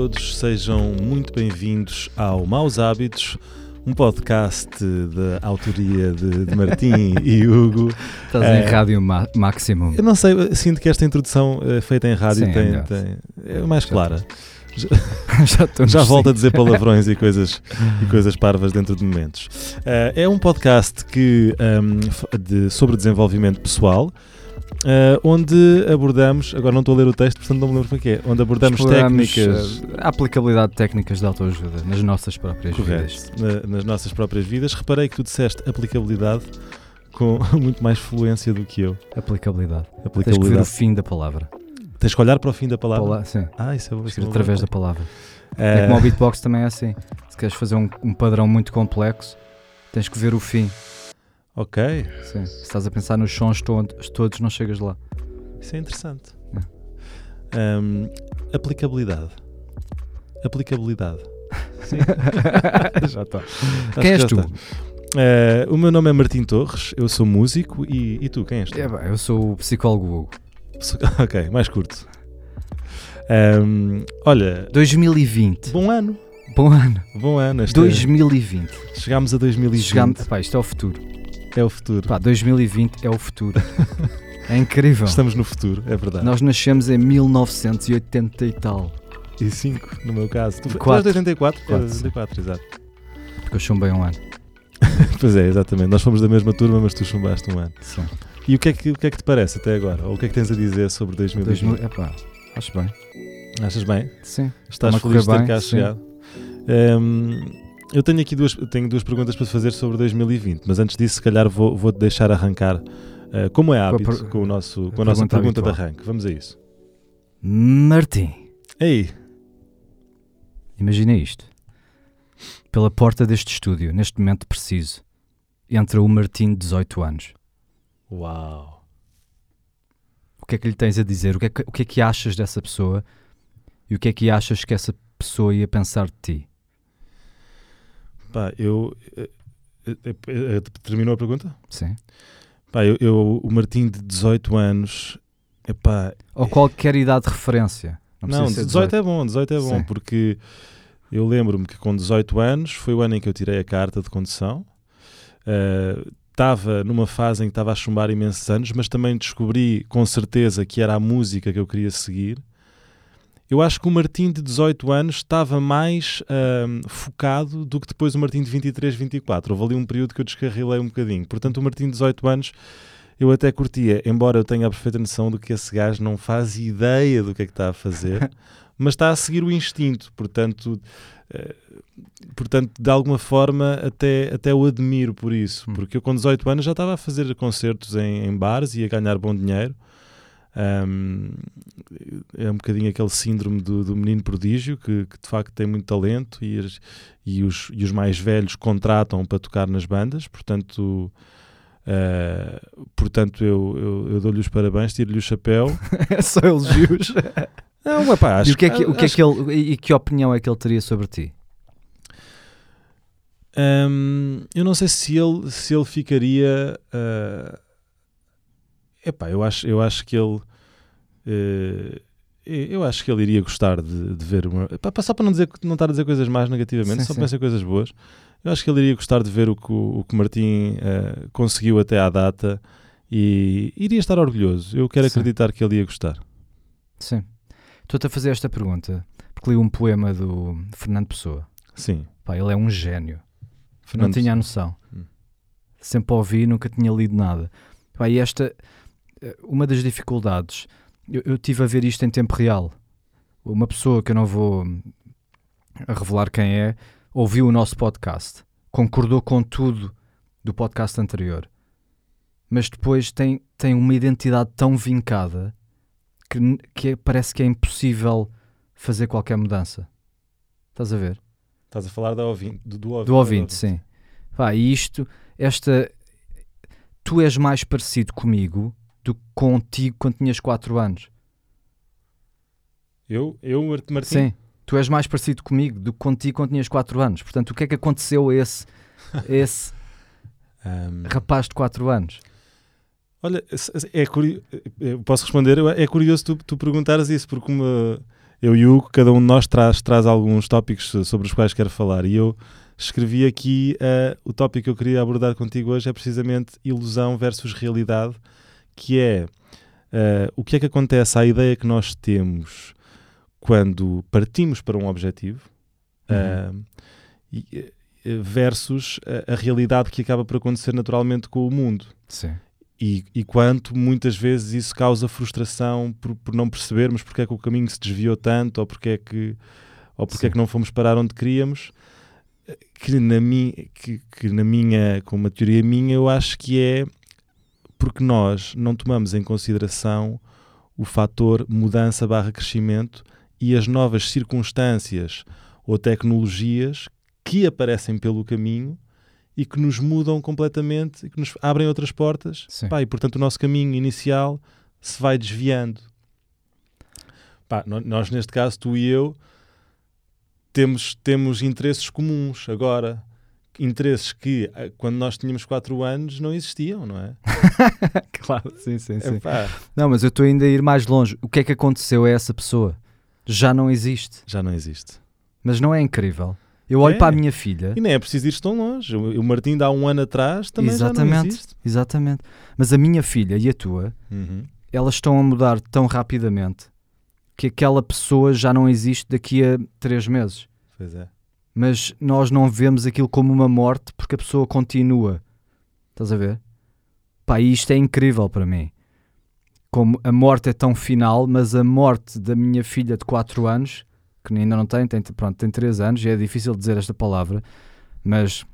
todos, sejam muito bem-vindos ao Maus Hábitos, um podcast da autoria de, de Martim e Hugo. Estás É. em rádio ma máximo. Eu não sei, eu sinto que esta introdução eh, feita em rádio Sim, é tem, melhor. tem- é mais Já clara. Já, Já nos volto a dizer palavrões e coisas, e coisas parvas dentro de momentos. Eh, é um podcast que, ahm, f- de- sobre desenvolvimento pessoal, eh, onde abordamos, agora não estou a ler o texto, portanto não me lembro como é que é, onde abordamos Exploramos, técnicas eh, a aplicabilidade de técnicas de autoajuda nas nossas próprias Correto, vidas. na- nas nossas próprias vidas. Reparei que tu disseste aplicabilidade com muito mais fluência do que eu. Aplicabilidade. Tens que ver o Aplicabilidade. fim da palavra. Tens que olhar para o fim da palavra. Pala- sim, Ah, isso é bom. isso é através da palavra. ideia. É como o beatbox também é assim. Se queres fazer um, um padrão muito complexo, tens que ver o fim. Ok, Sim. Se estás a pensar nos sons todos, todos não chegas lá. isso é interessante. É. Ahm, aplicabilidade. Aplicabilidade. já está. Quem que és tu? Eh, o meu nome é Martim Torres, eu sou músico e, e tu, quem és tu? É, eu sou o psicólogo Hugo. Ok, mais curto. Ahm, olha, 2020. bom ano, Bom ano. bom ano. Este 2020. Chegámos a 2020. Chegamos, pá, isto é o futuro. É o futuro. Pá, 2020 é o futuro. É incrível. Estamos no futuro, é verdade. Nós nascemos em 1980 e tal. E 5, no meu caso. Tu, tu és Quatro. de 84? Quatro, É, 84, exato. Porque eu chumbei um ano. Pois é, exatamente. Nós fomos da mesma turma, mas tu chumbaste um ano. Sim. E o que, é que, o que é que te parece até agora? Ou o que é que tens a dizer sobre 2020? 2000, epá, acho bem. Achas bem? Sim. Estás feliz de ter cá sim. chegado? Ehm, eu tenho aqui duas, tenho duas perguntas para te fazer sobre 2020, mas antes disso, se calhar vou- vou-te deixar arrancar, eh, como é Com a hábito, per- com, o nosso, com a a nossa pergunta pergunta de arranque. Vamos a isso. Martim, Ei, imagina isto. Pela porta deste estúdio, neste momento preciso, entra o Martim de 18 anos. uau. O que é que lhe tens a dizer? O que é que, o que, é que achas dessa pessoa? E o que é que achas que essa pessoa ia pensar de ti? Pá, eu... eh, eh, eh, terminou a pergunta? Sim. Pá, eu, eu- o Martim de 18 anos, epá, Ou qualquer idade de referência. Não, não, precisa ser 18 é bom, 18 é bom, Sim. porque eu lembro-me que com 18 anos foi o ano em que eu tirei a carta de condução. Estava numa fase em que estava a chumbar imensos anos, mas também descobri com certeza que era a música que eu queria seguir. Eu acho que o Martim de 18 anos estava mais ahm, focado do que depois o Martim de 23, 24. Houve ali um período que eu descarrilei um bocadinho. Portanto, o Martim de 18 anos eu até curtia, embora eu tenha a perfeita noção de que esse gajo não faz ideia do que é que está a fazer, mas está a seguir o instinto. Portanto, eh, portanto de alguma forma, até, até o admiro por isso. Hum. Porque eu, com 18 anos, já estava a fazer concertos em, em bares e a ganhar bom dinheiro. Ahm, é um bocadinho aquele síndrome do, do menino prodígio que, que de facto tem muito talento e, as- e os, e os mais velhos contratam para tocar nas bandas, portanto, ah, portanto eu, eu, eu dou-lhe os parabéns, tiro-lhe o chapéu. É só elogios. Não, epá, acho, e o que é que, o que, é que ele, e que opinião é que ele teria sobre ti? Hum, eu não sei se ele, se ele ficaria. ah, epá, eu acho, eu acho que ele. Eh, eu acho que ele iria gostar de, de ver uma. só para não, dizer, não estar a dizer coisas mais negativamente, Sim, só sim. pensar coisas boas. Eu acho que ele iria gostar de ver o que o, o que Martim ah, conseguiu até à data e iria estar orgulhoso. Eu quero Sim. acreditar que ele ia gostar. Sim. Estou-te a fazer esta pergunta porque li um poema do Fernando Pessoa. Sim. Pá, ele é um gênio. Fernando não tinha a noção. Hum. Sempre ouvi, nunca tinha lido nada. Pá, e esta, eh, uma das dificuldades, eu, eu tive a ver isto em tempo real. Uma pessoa que eu não vou hum, revelar quem é, ouviu o nosso podcast, concordou com tudo do podcast anterior, mas depois tem, tem uma identidade tão vincada que, que é- parece que é impossível fazer qualquer mudança. Estás a ver? Estás a falar da ouvinte, do, do ouvinte. Do ouvinte, sim. Pá, e isto, esta. Tu és mais parecido comigo do que contigo quando tinhas 4 anos. Eu, eu, Martim? Sim. Tu és mais parecido comigo do que contigo quando tinhas 4 anos. Portanto, o que é que aconteceu a esse, a esse Hum, rapaz de 4 anos? Olha, é curio... eu posso responder? É curioso tu, tu perguntares isso, porque uma... eu e o Hugo, cada um de nós traz, traz alguns tópicos sobre os quais quer falar. E eu escrevi aqui uh, o tópico que eu queria abordar contigo hoje é precisamente ilusão versus realidade, que é uh, o que é que acontece à ideia que nós temos quando partimos para um objetivo uhum. uh, versus a, a, realidade que acaba por acontecer naturalmente com o mundo. Sim. E, e quanto muitas vezes isso causa frustração por, por não percebermos porque é que o caminho se desviou tanto ou porque é que, ou porque é que não fomos parar onde queríamos que na, minha, que, que na minha, com uma teoria minha, eu acho que é porque nós não tomamos em consideração o fator mudança barra crescimento e as novas circunstâncias ou tecnologias que aparecem pelo caminho e que nos mudam completamente e que nos abrem outras portas. Pá, e portanto o nosso caminho inicial se vai desviando. Pá, nós, neste caso, tu e eu, temos, temos interesses comuns agora. Interesses que, eh, quando nós tínhamos 4 anos, não existiam, não é? claro, sim, sim, sim. Não, mas eu estou ainda a ir mais longe. O que é que aconteceu a essa pessoa? Já não existe. Já não existe. Mas não é incrível? Eu olho é. para a minha filha. E nem é preciso ir tão longe. O Martim, há um ano atrás, também exatamente, já não existe. Exatamente. Mas a minha filha e a tua, uhum. elas estão a mudar tão rapidamente que aquela pessoa já não existe daqui a três meses. Pois é. Mas nós não vemos aquilo como uma morte porque a pessoa continua. Estás a ver? Pá, isto é incrível para mim. Como a morte é tão final, mas a morte da minha filha de 4 anos, que ainda não tem, tem, pronto, tem 3 anos, e é difícil dizer esta palavra, mas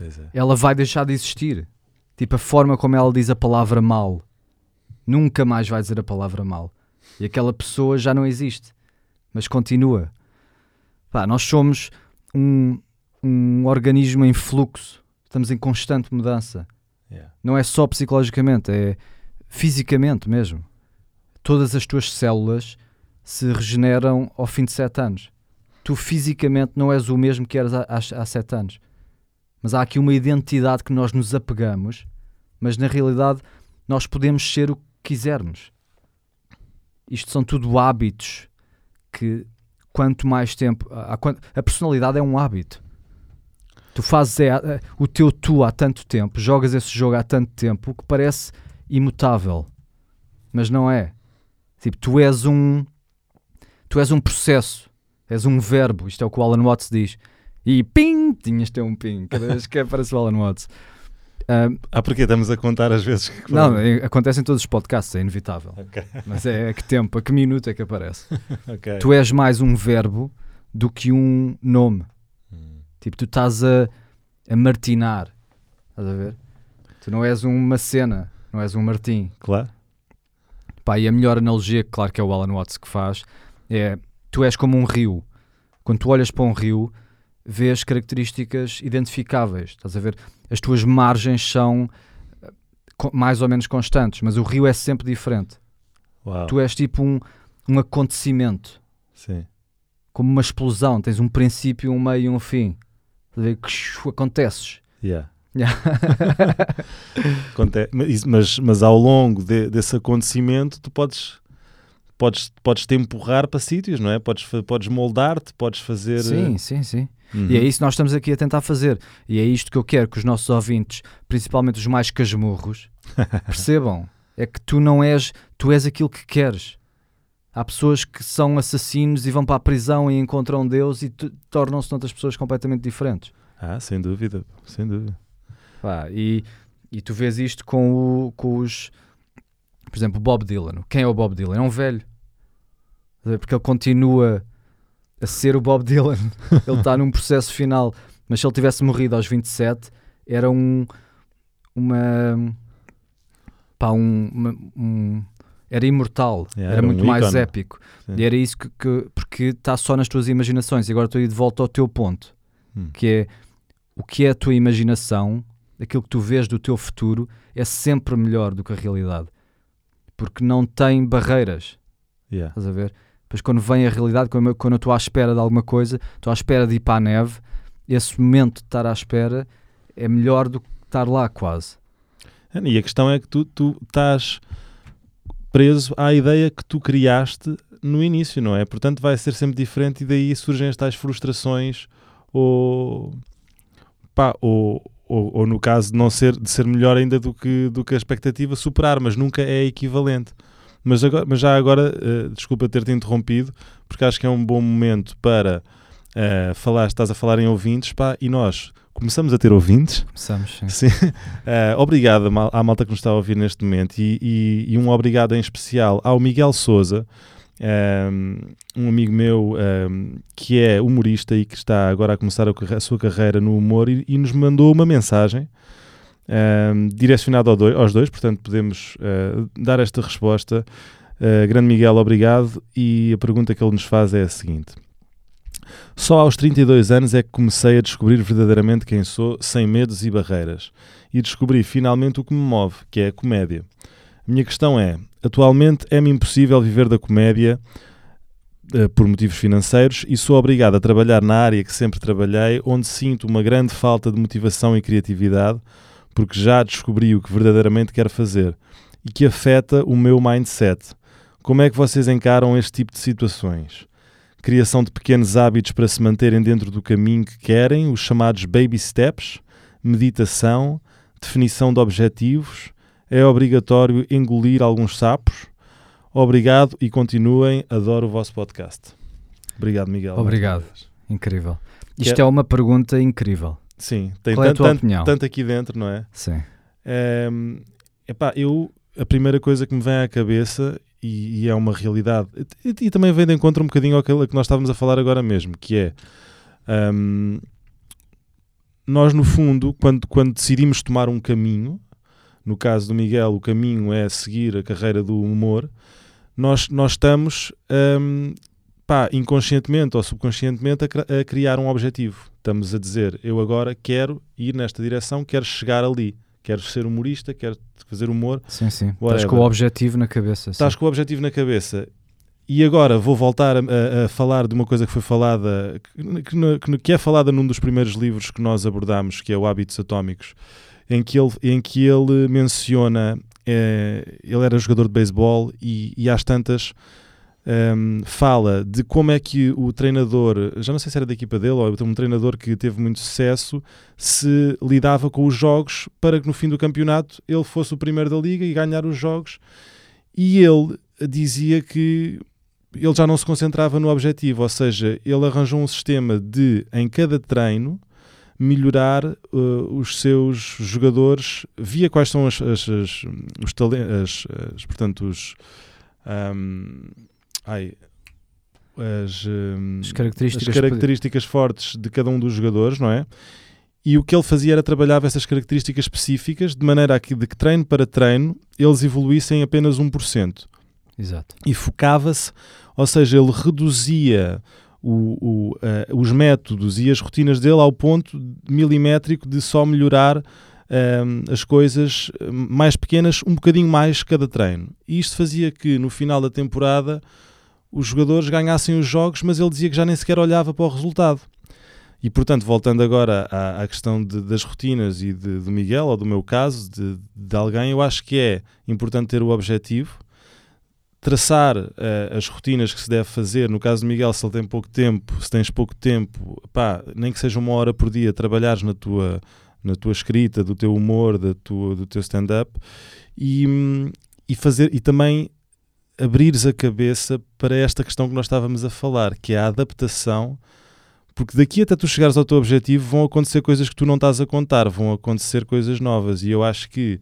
é. ela vai deixar de existir. Tipo, a forma como ela diz a palavra mal. Nunca mais vai dizer a palavra mal. E aquela pessoa já não existe, mas continua. Pá, nós somos um, um organismo em fluxo, estamos em constante mudança. Yeah. Não é só psicologicamente, é fisicamente mesmo. Todas as tuas células se regeneram ao fim de sete anos. Tu fisicamente não és o mesmo que eras há, há, há sete anos. Mas há aqui uma identidade que nós nos apegamos, mas na realidade nós podemos ser o que quisermos. Isto são tudo hábitos que, quanto mais tempo. A, a personalidade é um hábito. Tu fazes é, é, o teu tu há tanto tempo, jogas esse jogo há tanto tempo que parece imutável. Mas não é. Tipo, tu és um. Tu és um processo. És um verbo. Isto é o que o Alan Watts diz. E ping! Tinhas ter um ping. Cada vez que aparece o Alan Watts. Um, ah, porque estamos a contar às vezes que. Não, é, acontece em todos os podcasts, é inevitável. Okay. Mas é a que tempo, a que minuto é que aparece. okay. Tu és mais um verbo do que um nome. Hum. Tipo, tu estás a, a martinar. Estás a ver? Tu não és uma cena, não és um Martim. Claro. Pá, e a melhor analogia, claro que é o Alan Watts que faz, é tu és como um rio. Quando tu olhas para um rio, vês características identificáveis. Estás a ver? As tuas margens são eh, mais ou menos constantes, mas o rio é sempre diferente. Uau. Tu és tipo um, um acontecimento. Sim. Como uma explosão. Tens um princípio, um meio e um fim. Estás a ver? Acontece. Yeah. Yeah. mas, mas ao longo de, desse acontecimento, tu podes podes, podes te empurrar para sítios, não é? Podes, podes moldar-te, podes fazer. Sim, sim, sim. Uhum. E é isso que nós estamos aqui a tentar fazer. E é isto que eu quero que os nossos ouvintes, principalmente os mais casmurros, percebam. É que tu não és, tu és aquilo que queres. Há pessoas que são assassinos e vão para a prisão e encontram Deus e tornam-se outras pessoas completamente diferentes. Ah, sem dúvida, sem dúvida. Pá, e, e tu vês isto com, o, com os. Por exemplo, Bob Dylan. Quem é o Bob Dylan? É um velho. Porque ele continua a ser o Bob Dylan. ele está num processo final. Mas se ele tivesse morrido aos 27, era um. Uma. Pá, um. Uma, um era imortal, yeah, era, era, muito um mais épico. Sim. E era isso que. que porque está só nas tuas imaginações. E agora estou aí de volta ao teu ponto, hum. que é o que é a tua imaginação, aquilo que tu vês do teu futuro, é sempre melhor do que a realidade. Porque não tem barreiras. Yeah. Estás a ver? Depois, quando vem a realidade, quando, quando eu estou à espera de alguma coisa, estou à espera de ir para a neve, esse momento de estar à espera é melhor do que estar lá, quase. E a questão é que tu, tu estás. preso à ideia que tu criaste no início, não é? Portanto, vai ser sempre diferente e daí surgem as tais frustrações ou, pá, ou, ou, ou, no caso de não ser de ser melhor ainda do que, do que a expectativa superar, mas nunca é equivalente. Mas, agora, mas já agora, uh, desculpa ter-te interrompido, porque acho que é um bom momento para uh, falar, estás a falar em ouvintes, pá, e nós começamos a ter ouvintes. Começamos, sim. sim. Uh, obrigado à malta que nos está a ouvir neste momento e, e, e um obrigado em especial ao Miguel Souza, um amigo meu um, que é humorista e que está agora a começar a, sua carreira no humor e, e nos mandou uma mensagem um, direcionada ao aos dois, portanto podemos uh, dar esta resposta. Uh, grande Miguel, obrigado. E a pergunta que ele nos faz é a seguinte: Só aos 32 anos é que comecei a descobrir verdadeiramente quem sou, sem medos e barreiras, e descobri finalmente o que me move, que é a comédia. A minha questão é: atualmente é-me impossível viver da comédia uh, por motivos financeiros e sou obrigado a trabalhar na área que sempre trabalhei, onde sinto uma grande falta de motivação e criatividade, porque já descobri o que verdadeiramente quero fazer e que afeta o meu mindset. Como é que vocês encaram este tipo de situações? Criação de pequenos hábitos para se manterem dentro do caminho que querem, os chamados baby steps, meditação, definição de objetivos, é obrigatório engolir alguns sapos. Obrigado e continuem. Adoro o vosso podcast. Obrigado, Miguel. Obrigado. Incrível. Isto é... é uma pergunta incrível. Sim, tem Qual tanto, é tanto, tanto, aqui dentro, não é? Sim. É, epá, eu, a primeira coisa que me vem à cabeça, e, e é uma realidade, e, e, também vem de encontro um bocadinho àquilo que nós estávamos a falar agora mesmo, que é. Um, nós, no fundo, quando, quando decidimos tomar um caminho, no caso do Miguel, o caminho é seguir a carreira do humor, nós, nós estamos um, pá, inconscientemente ou subconscientemente a, a, criar um objetivo. Estamos a dizer, eu agora quero ir nesta direção, quero chegar ali, quero ser humorista, quero fazer humor. Sim, sim. Whatever. Estás com o objetivo na cabeça. Estás sim. com o objetivo na cabeça. E agora vou voltar a, a, a, falar de uma coisa que foi falada, que, que, que, é falada num dos primeiros livros que nós abordámos, que é o Hábitos Atómicos, em que ele, em que ele menciona, é, ele era jogador de beisebol e, e às tantas um, fala de como é que o treinador, já não sei se era da equipa dele ou um treinador que teve muito sucesso, se lidava com os jogos para que no fim do campeonato ele fosse o primeiro da liga e ganhar os jogos. E ele dizia que ele já não se concentrava no objetivo, ou seja, ele arranjou um sistema de, em cada treino, melhorar uh, os seus jogadores via quais são as, as, as os talentos, as, portanto, os, um, ai, as, um, as, características, as características fortes de cada um dos jogadores, não é? E o que ele fazia era trabalhar essas características específicas de maneira a que, de que treino para treino eles evoluíssem apenas 1%. Exato. E focava-se, ou seja, ele reduzia o, o, uh, os métodos e as rotinas dele ao ponto milimétrico de só melhorar uh, as coisas mais pequenas um bocadinho mais cada treino. E isto fazia que no final da temporada os jogadores ganhassem os jogos, mas ele dizia que já nem sequer olhava para o resultado. E portanto, voltando agora à, à questão de, das rotinas e de, do Miguel, ou do meu caso, de, de alguém, eu acho que é importante ter o objetivo traçar uh, as rotinas que se deve fazer. No caso do Miguel, se ele tem pouco tempo, se tens pouco tempo, pá, nem que seja uma hora por dia, trabalhares na tua, na tua escrita, do teu humor, da tua, do teu stand-up e, e fazer e também abrires a cabeça para esta questão que nós estávamos a falar, que é a adaptação, porque daqui até tu chegares ao teu objetivo vão acontecer coisas que tu não estás a contar, vão acontecer coisas novas e eu acho que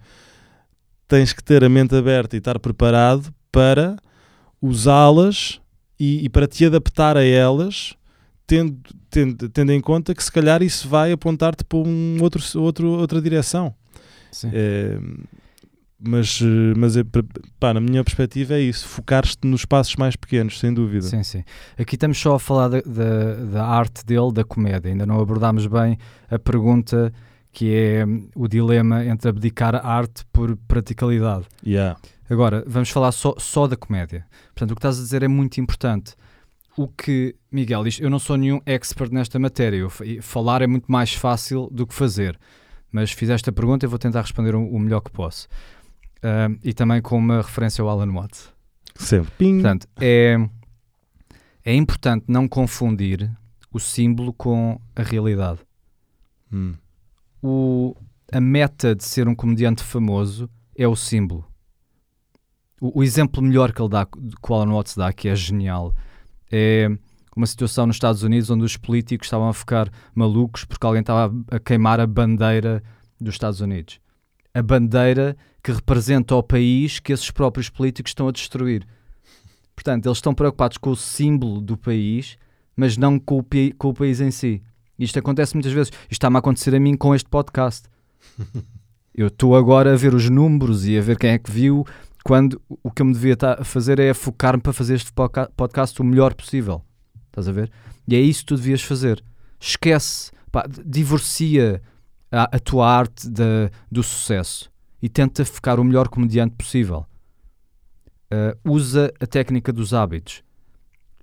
tens que ter a mente aberta e estar preparado para usá-las e, e, para te adaptar a elas, tendo, tendo, tendo em conta que se calhar isso vai apontar-te para um outro, outro, outra direção. É, mas, mas pá, na minha perspectiva é isso, focar-te nos passos mais pequenos, sem dúvida. Sim, sim. Aqui estamos só a falar da, da, da arte dele, da comédia, ainda não abordámos bem a pergunta que é o dilema entre abdicar a arte por praticalidade. Yeah. Agora, vamos falar só, só da comédia. Portanto, o que estás a dizer é muito importante. O que, Miguel, isto, eu não sou nenhum expert nesta matéria. Eu, falar é muito mais fácil do que fazer. Mas fizeste a pergunta e vou tentar responder o, o melhor que posso. ah, e também com uma referência ao Alan Watts. Sempre. Ping. Portanto, é, é importante não confundir o símbolo com a realidade. Hum. O, a meta de ser um comediante famoso é o símbolo. O, o exemplo melhor que ele dá, que o Alan Watts dá, que é genial, é uma situação nos Estados Unidos onde os políticos estavam a ficar malucos porque alguém estava a queimar a bandeira dos Estados Unidos. A bandeira que representa o país que esses próprios políticos estão a destruir. Portanto, eles estão preocupados com o símbolo do país, mas não com o, com o país em si. Isto acontece muitas vezes. Isto está-me a acontecer a mim com este podcast. Eu estou agora a ver os números e a ver quem é que viu, quando o que eu me devia estar a fazer é focar-me para fazer este podca- podcast o melhor possível. Estás a ver? E é isso que tu devias fazer. Esquece, pá, divorcia a, a tua arte da- do sucesso e tenta ficar o melhor comediante possível. Ah, usa a técnica dos hábitos.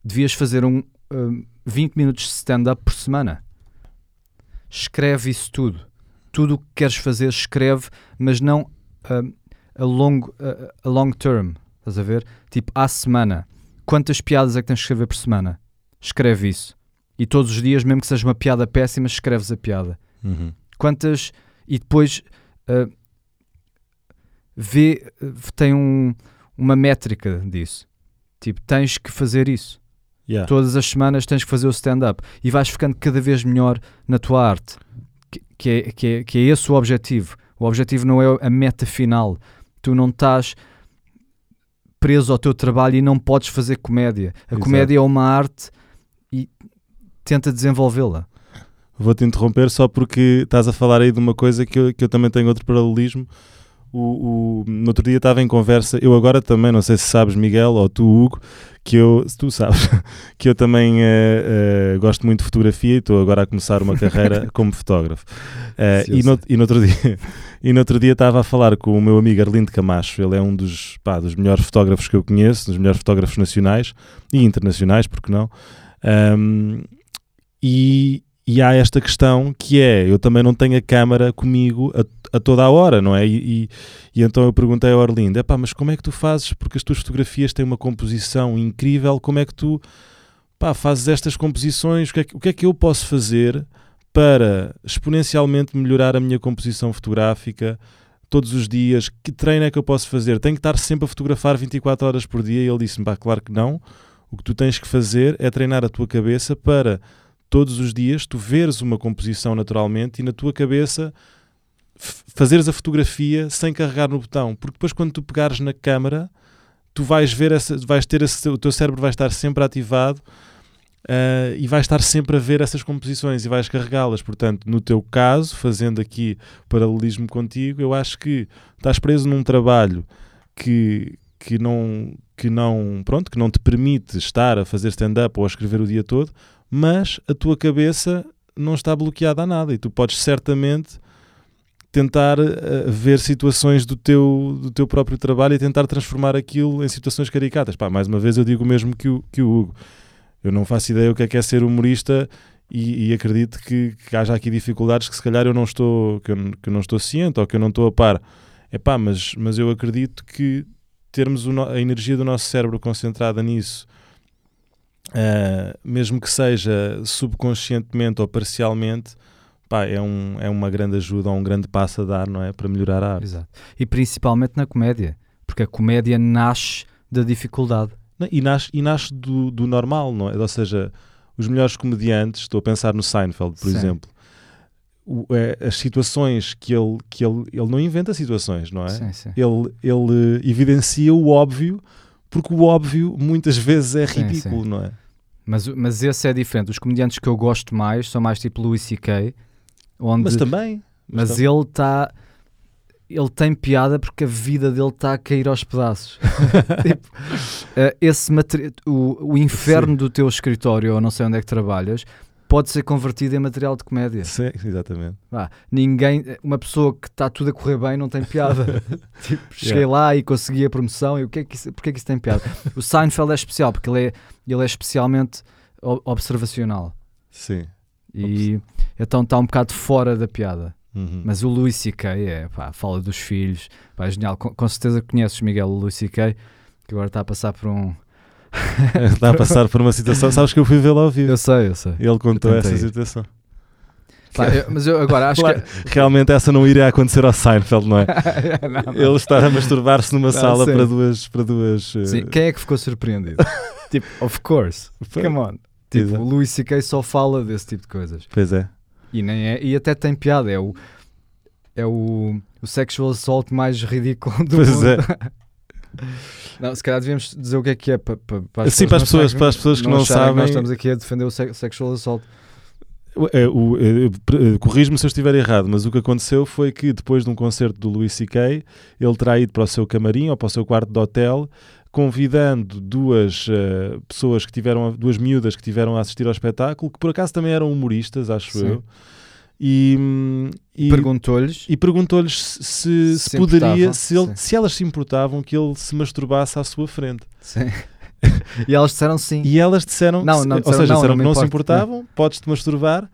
Devias fazer um, um, 20 minutos de stand-up por semana. Escreve isso tudo. Tudo o que queres fazer, escreve, mas não um, a, long, a, a long term. Estás a ver? Tipo, à semana. Quantas piadas é que tens de escrever por semana? Escreve isso. E todos os dias, mesmo que seja uma piada péssima, escreves a piada Uhum. quantas e depois ah, vê tem um, uma métrica disso tipo tens que fazer isso Yeah. todas as semanas tens que fazer o stand-up e vais ficando cada vez melhor na tua arte que, que, é, que, é, que é esse o objetivo o objetivo não é a meta final tu não estás preso ao teu trabalho e não podes fazer comédia a Exato. comédia é uma arte e tenta desenvolvê-la Vou-te interromper só porque estás a falar aí de uma coisa que eu, que eu também tenho outro paralelismo. O, o- no outro dia estava em conversa, eu agora também, não sei se sabes, Miguel, ou tu, Hugo, que eu, se tu sabes, que eu também eh, eh, gosto muito de fotografia e estou agora a começar uma carreira como fotógrafo. Eu e, no, e, no outro dia, e no outro dia estava a falar com o meu amigo Arlindo Camacho, ele é um dos, pá, dos melhores fotógrafos que eu conheço, dos melhores fotógrafos nacionais e internacionais, porque não? Ahm, e, e há esta questão que é, eu também não tenho a câmara comigo a, a toda a hora, não é? E, e, e então eu perguntei ao Arlindo, epá, mas como é que tu fazes, porque as tuas fotografias têm uma composição incrível, como é que tu pá, fazes estas composições, o que, é que, o que é que eu posso fazer para exponencialmente melhorar a minha composição fotográfica todos os dias, que treino é que eu posso fazer? Tenho que estar sempre a fotografar 24 horas por dia? E ele disse-me, pá, claro que não, o que tu tens que fazer é treinar a tua cabeça para todos os dias tu veres uma composição naturalmente e na tua cabeça fazeres a fotografia sem carregar no botão, porque depois quando tu pegares na câmara tu vais ver essa, vais ter esse, o teu cérebro vai estar sempre ativado ah, e vais estar sempre a ver essas composições e vais carregá-las. Portanto, no teu caso, fazendo aqui paralelismo contigo, eu acho que estás preso num trabalho que, que não que não pronto que não te permite estar a fazer stand-up ou a escrever o dia todo, mas a tua cabeça não está bloqueada a nada e tu podes certamente tentar eh, ver situações do teu, do teu próprio trabalho e tentar transformar aquilo em situações caricatas. Pá, mais uma vez eu digo o mesmo que o, que o Hugo. Eu não faço ideia o que é que é ser humorista e, e acredito que, que haja aqui dificuldades que se calhar eu não estou, que eu, que eu não estou ciente ou que eu não estou a par. Epá, mas, mas eu acredito que termos a energia do nosso cérebro concentrada nisso, ah, mesmo que seja subconscientemente ou parcialmente, pá, é, um, é uma grande ajuda, ou um grande passo a dar, não é? Para melhorar a arte. Exato. E principalmente na comédia, porque a comédia nasce da dificuldade. E nasce, e nasce do, do normal, não é? Ou seja, os melhores comediantes, estou a pensar no Seinfeld, por Sim. exemplo, o- é, as situações que ele, que ele, ele não inventa situações, não é? Sim, sim. Ele, ele evidencia o óbvio, porque o óbvio muitas vezes é Sim, ridículo, sim. não é? Mas, mas esse é diferente. Os comediantes que eu gosto mais são mais tipo Louis C.K., onde Mas também. Mas tam- ele está. Ele tem piada porque a vida dele está a cair aos pedaços. Tipo, eh, esse materi- o, o inferno do teu escritório, ou não sei onde é que trabalhas, pode ser convertido em material de comédia. Sim, exatamente. Vá, ninguém, uma pessoa que está tudo a correr bem não tem piada. tipo, cheguei lá e consegui a promoção e o que é que isso, porque é que isso tem piada? O Seinfeld é especial porque ele é, ele é especialmente observacional Sim. e então está um bocado fora da piada. Uhum. Mas o Louis C.K. é, pá, fala dos filhos, pá, é genial. Com, com certeza conheces Miguel Louis C.K., que agora está a passar por um. Está a passar por uma situação. Sabes que eu fui vê-lo ao vivo. Eu sei, eu sei. Ele contou essa situação. Eu- mas eu agora acho Claro, Realmente essa não iria acontecer ao Seinfeld, não é? que. Não, não. Ele estar a masturbar-se numa Não, sala sim. para duas. Para duas Sim, quem é que ficou surpreendido? tipo, of course. foi- Come on. Tipo, o Louis C.K. só fala desse tipo de coisas. Pois é. E, nem é, e até tem piada. É o, é o, o sexual assault mais ridículo do Pois mundo. é. Não, se calhar devíamos dizer o que é que é para, para, para Sim, para as não pessoas- para as pessoas que não acharem sabem- nós estamos aqui a defender o se- sexual assault. É, o- é, eh, Corrijo-me se eu estiver errado, mas o que aconteceu foi que depois de um concerto do Louis C.K., ele terá ido para o seu camarim ou para o seu quarto de hotel, convidando duas eh, pessoas que tiveram, duas miúdas que tiveram a assistir ao espetáculo, que por acaso também eram humoristas, acho Sim. eu, e, e, Perguntou-lhes. e perguntou-lhes se, se, Se poderia, se, ele- se elas se importavam que ele se masturbasse à sua frente. Sim. e elas disseram sim. E elas disseram, Não, não, ou disseram, seja, não, disseram não me não se importa, importavam, podes-te masturbar,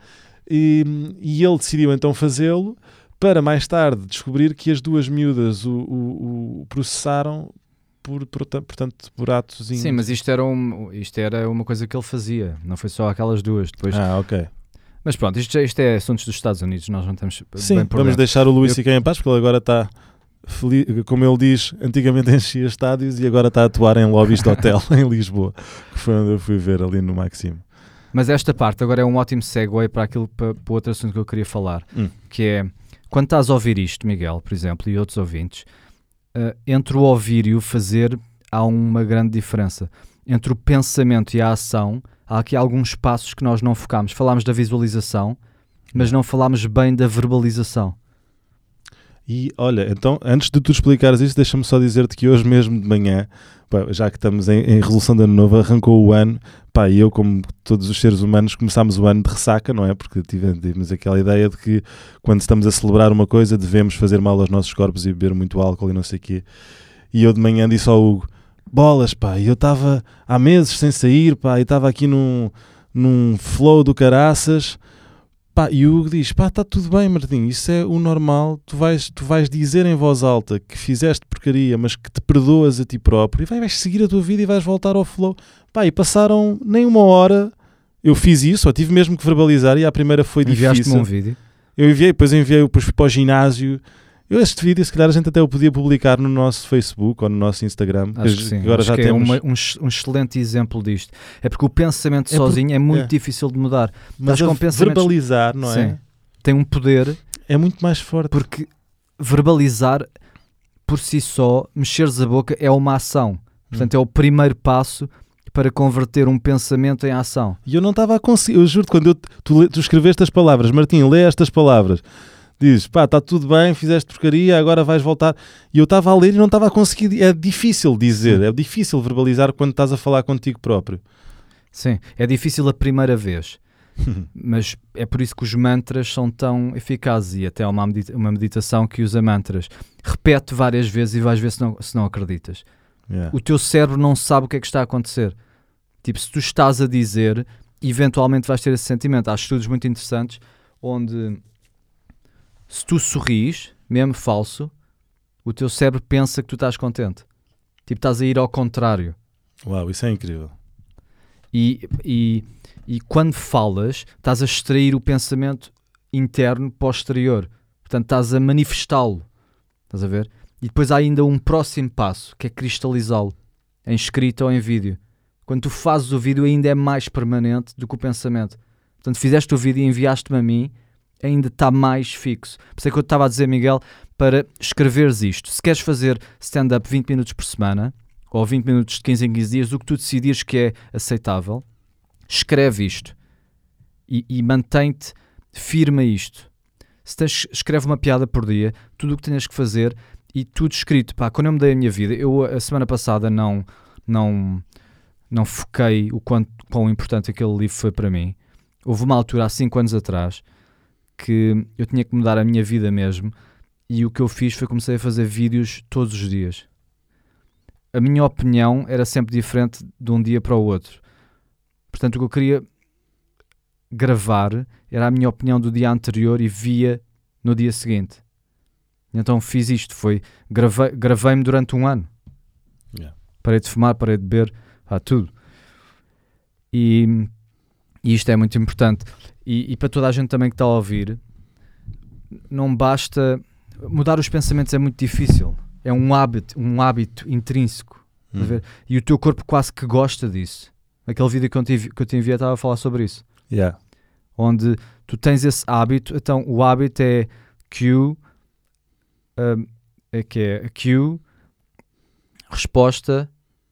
e, e ele decidiu então fazê-lo para mais tarde descobrir que as duas miúdas o, o- o processaram por, por, portanto, por atos Sim, mas isto era, um, isto era uma coisa que ele fazia, não foi só aquelas duas. Depois, Ah, ok. Mas pronto, isto, isto é assuntos dos Estados Unidos, nós não estamos Sim, bem por vamos dentro. deixar o Luís Eu- em paz, porque ele agora está, feliz, como ele diz, antigamente enchia estádios e agora está a atuar em lobbies de hotel em Lisboa, que foi onde eu fui ver ali no Maximo. Mas esta parte agora é um ótimo segue para aquilo para, para o outro assunto que eu queria falar, Hum. que é quando estás a ouvir isto, Miguel, por exemplo, e outros ouvintes, eh, entre o ouvir e o fazer há uma grande diferença. Entre o pensamento e a ação, há aqui alguns passos que nós não focámos. Falámos da visualização, mas não falámos bem da verbalização. E olha, então, antes de tu explicares isso, deixa-me só dizer-te que hoje mesmo de manhã, já que estamos em, em resolução de ano novo, arrancou o ano, pá, e eu, como todos os seres humanos, começámos o ano de ressaca, não é? Porque tive- tivemos aquela ideia de que quando estamos a celebrar uma coisa devemos fazer mal aos nossos corpos e beber muito álcool e não sei o quê. E eu de manhã disse ao Hugo, bolas, pá, e eu estava há meses sem sair, pá, e estava aqui num, num flow do caraças, Pá, e o Hugo diz: pá, está tudo bem, Martim, isso é o normal. Tu vais, tu vais dizer em voz alta que fizeste porcaria, mas que te perdoas a ti próprio, e vai- vais seguir a tua vida e vais voltar ao flow. Pá, e passaram nem uma hora. Eu fiz isso, só tive mesmo que verbalizar, e a primeira foi Enviaste-me difícil. um vídeo. Eu enviei, depois enviei, depois fui para o ginásio. Eu, este vídeo, se calhar, a gente até o podia publicar no nosso Facebook ou no nosso Instagram. Acho que sim. Agora Acho já que temos. é uma- um, um excelente exemplo disto. É porque o pensamento É sozinho é muito é. difícil de mudar. mas com pensamentos- verbalizar, não é? Sim. Tem um poder É muito mais forte. porque verbalizar por si só, mexeres a boca é uma ação. Portanto, Hum. é o primeiro passo para converter um pensamento em ação. E eu não estava a conseguir. Eu juro, quando eu, tu, tu escreveste as palavras, Martim, lê estas palavras. Dizes, pá, está tudo bem, fizeste porcaria, agora vais voltar. E eu estava a ler e não estava a conseguir. É difícil dizer, é difícil verbalizar quando estás a falar contigo próprio. Sim, é difícil a primeira vez, mas é por isso que os mantras são tão eficazes e até há uma, medita- uma meditação que usa mantras. Repete várias vezes e vais ver se não, se não acreditas. Yeah. o teu cérebro não sabe o que é que está a acontecer. Tipo, se tu estás a dizer, eventualmente vais ter esse sentimento. Há estudos muito interessantes onde se tu sorris, mesmo falso, o teu cérebro pensa que tu estás contente. Tipo, estás a ir ao contrário. Uau, isso é incrível. E, e, e quando falas, estás a extrair o pensamento interno para o exterior. Portanto, estás a manifestá-lo. Estás a ver? E depois há ainda um próximo passo, que é cristalizá-lo, em escrita ou em vídeo. Quando tu fazes o vídeo, ainda é mais permanente do que o pensamento. Portanto, fizeste o vídeo e enviaste-me a mim, ainda está mais fixo. Por isso é que eu estava a dizer, Miguel, para escreveres isto. Se queres fazer stand-up 20 minutos por semana, ou 20 minutos de 15 em 15 dias, o que tu decidires que é aceitável, escreve isto e, e mantém-te firme a isto. Se tens, escreve uma piada por dia, tudo o que tenhas que fazer e tudo escrito. Pá, quando eu mudei a minha vida, eu a semana passada não, não, não foquei o quanto, quão importante aquele livro foi para mim. Houve uma altura, há 5 anos atrás, que eu tinha que mudar a minha vida mesmo e o que eu fiz foi comecei a fazer vídeos todos os dias. A minha opinião era sempre diferente de um dia para o outro. Portanto, o que eu queria gravar era a minha opinião do dia anterior e via no dia seguinte. Então fiz isto, foi gravei, gravei-me durante um ano. Yeah. Parei de fumar, parei de beber, ah, tudo. E, e isto é muito importante. E, e para toda a gente também que está a ouvir, não basta mudar os pensamentos é muito difícil. É um hábito, um hábito intrínseco. Hum. E o teu corpo quase que gosta disso. Aquele vídeo que eu te, que eu te enviei estava a falar sobre isso. Yeah. Onde tu tens esse hábito, então o hábito é cue, um, é que é cue, resposta,